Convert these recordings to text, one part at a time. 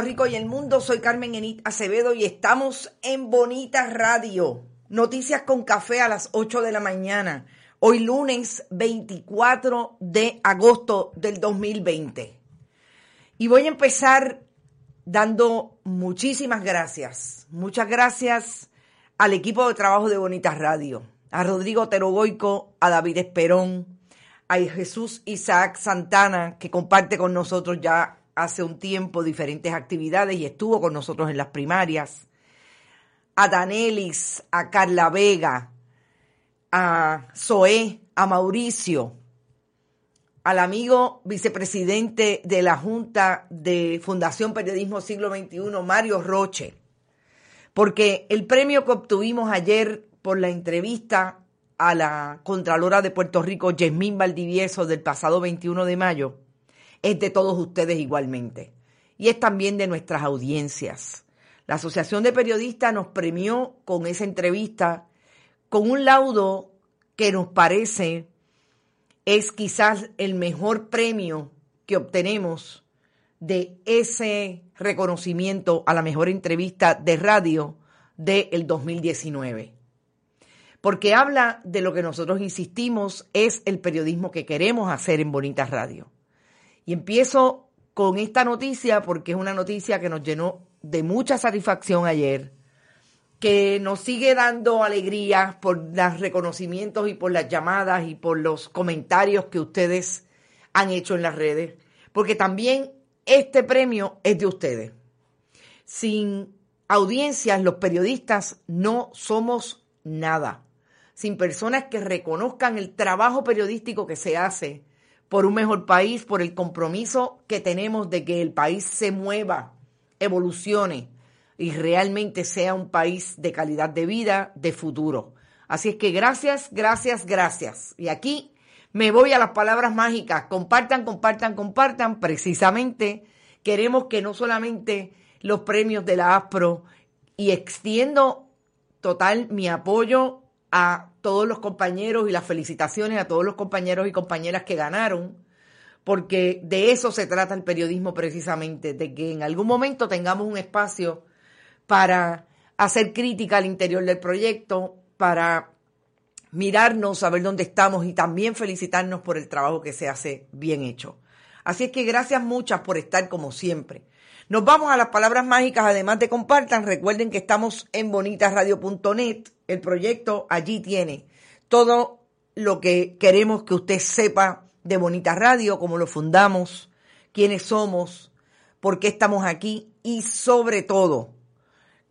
Rico y el mundo. Soy Carmen Enit Acevedo y estamos en Bonita Radio. Noticias con café a las 8 de la mañana. Hoy lunes 24 de agosto del 2020. Y voy a empezar dando muchísimas gracias. Muchas gracias al equipo de trabajo de Bonita Radio. A Rodrigo Terogoico, a David Esperón, a Jesús Isaac Santana, que comparte con nosotros ya hace un tiempo diferentes actividades y estuvo con nosotros en las primarias, a Danelis, a Carla Vega, a Zoé, a Mauricio, al amigo vicepresidente de la Junta de Fundación Periodismo Siglo XXI, Mario Roche, porque el premio que obtuvimos ayer por la entrevista a la Contralora de Puerto Rico, Yasmín Valdivieso, del pasado 21 de mayo, es de todos ustedes igualmente. Y es también de nuestras audiencias. La Asociación de Periodistas nos premió con esa entrevista con un laudo que nos parece es quizás el mejor premio que obtenemos de ese reconocimiento a la mejor entrevista de radio del 2019. Porque habla de lo que nosotros insistimos es el periodismo que queremos hacer en Bonita Radio. Y empiezo con esta noticia porque es una noticia que nos llenó de mucha satisfacción ayer, que nos sigue dando alegría por los reconocimientos y por las llamadas y por los comentarios que ustedes han hecho en las redes, porque también este premio es de ustedes. Sin audiencias, los periodistas no somos nada. Sin personas que reconozcan el trabajo periodístico que se hace por un mejor país, por el compromiso que tenemos de que el país se mueva, evolucione y realmente sea un país de calidad de vida, de futuro. Así es que gracias, gracias, gracias. Y aquí me voy a las palabras mágicas. Compartan, compartan, compartan. Precisamente queremos que no solamente los premios de la ASPRO y extiendo total mi apoyo a todos los compañeros y las felicitaciones a todos los compañeros y compañeras que ganaron, porque de eso se trata el periodismo precisamente, de que en algún momento tengamos un espacio para hacer crítica al interior del proyecto, para mirarnos, saber dónde estamos y también felicitarnos por el trabajo que se hace bien hecho. Así es que gracias muchas por estar como siempre. Nos vamos a las palabras mágicas, además de compartan, recuerden que estamos en bonitasradio.net, el proyecto allí tiene todo lo que queremos que usted sepa de Bonita Radio, cómo lo fundamos, quiénes somos, por qué estamos aquí y sobre todo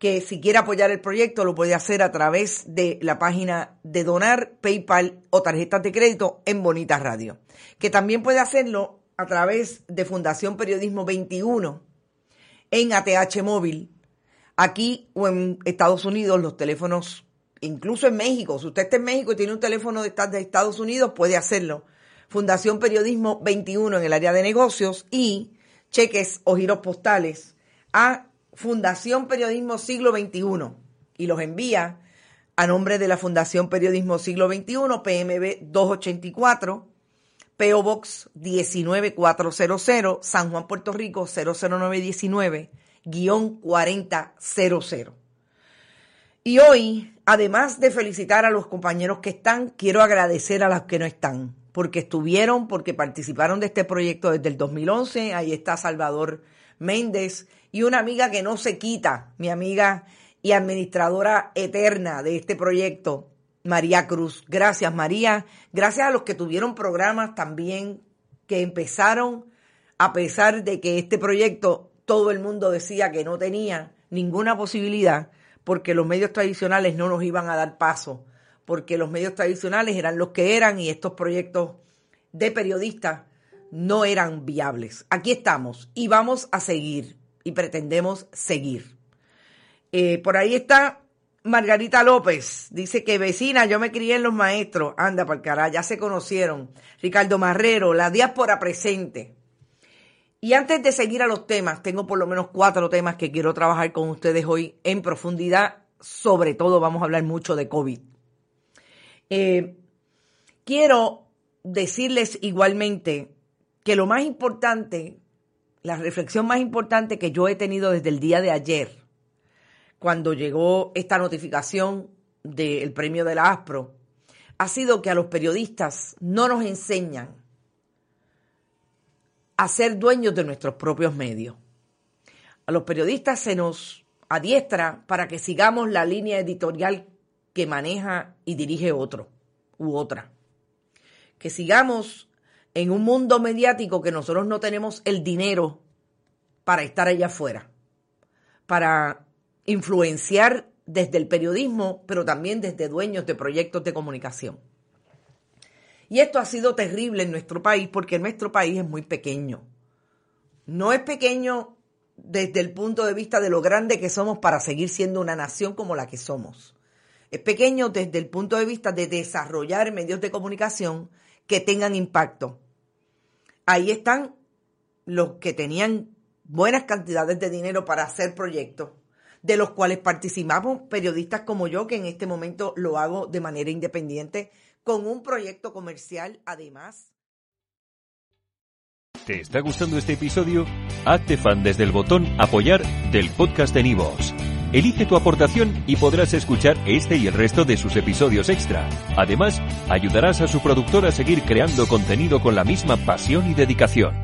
que si quiere apoyar el proyecto lo puede hacer a través de la página de donar, PayPal o tarjetas de crédito en Bonitas Radio. Que también puede hacerlo a través de Fundación Periodismo 21 en ATH Móvil. Aquí o en Estados Unidos los teléfonos, incluso en México, si usted está en México y tiene un teléfono de Estados Unidos, puede hacerlo. Fundación Periodismo 21 en el área de negocios y cheques o giros postales a Fundación Periodismo Siglo XXI y los envía a nombre de la Fundación Periodismo Siglo XXI, PMB 284, PO Box 19400, San Juan, Puerto Rico 00919, guion 4000. Y hoy, además de felicitar a los compañeros que están, quiero agradecer a los que no están, porque estuvieron, porque participaron de este proyecto desde el 2011. Ahí está Salvador Méndez y una amiga que no se quita, mi amiga y administradora eterna de este proyecto, María Cruz. Gracias, María. Gracias a los que tuvieron programas también que empezaron a pesar de que este proyecto todo el mundo decía que no tenía ninguna posibilidad porque los medios tradicionales no nos iban a dar paso, porque los medios tradicionales eran los que eran y estos proyectos de periodistas no eran viables. Aquí estamos y vamos a seguir y pretendemos seguir. Eh, por ahí está Margarita López, dice que vecina, yo me crié en los maestros, anda para cara, ya se conocieron. Ricardo Marrero, la diáspora presente. Y antes de seguir a los temas, tengo por lo menos cuatro temas que quiero trabajar con ustedes hoy en profundidad. Sobre todo vamos a hablar mucho de COVID. Eh, quiero decirles igualmente que lo más importante la reflexión más importante que yo he tenido desde el día de ayer, cuando llegó esta notificación del premio de la ASPRO, ha sido que a los periodistas no nos enseñan a ser dueños de nuestros propios medios. A los periodistas se nos adiestra para que sigamos la línea editorial que maneja y dirige otro u otra. Que sigamos en un mundo mediático que nosotros no tenemos el dinero para estar allá afuera, para influenciar desde el periodismo, pero también desde dueños de proyectos de comunicación. Y esto ha sido terrible en nuestro país porque nuestro país es muy pequeño. No es pequeño desde el punto de vista de lo grande que somos para seguir siendo una nación como la que somos. Es pequeño desde el punto de vista de desarrollar medios de comunicación que tengan impacto, ahí están los que tenían buenas cantidades de dinero para hacer proyectos, de los cuales participamos periodistas como yo, que en este momento lo hago de manera independiente, con un proyecto comercial además. ¿Te está gustando este episodio? Hazte fan desde el botón apoyar del podcast de Nivos. Elige tu aportación y podrás escuchar este y el resto de sus episodios extra. Además, ayudarás a su productor a seguir creando contenido con la misma pasión y dedicación.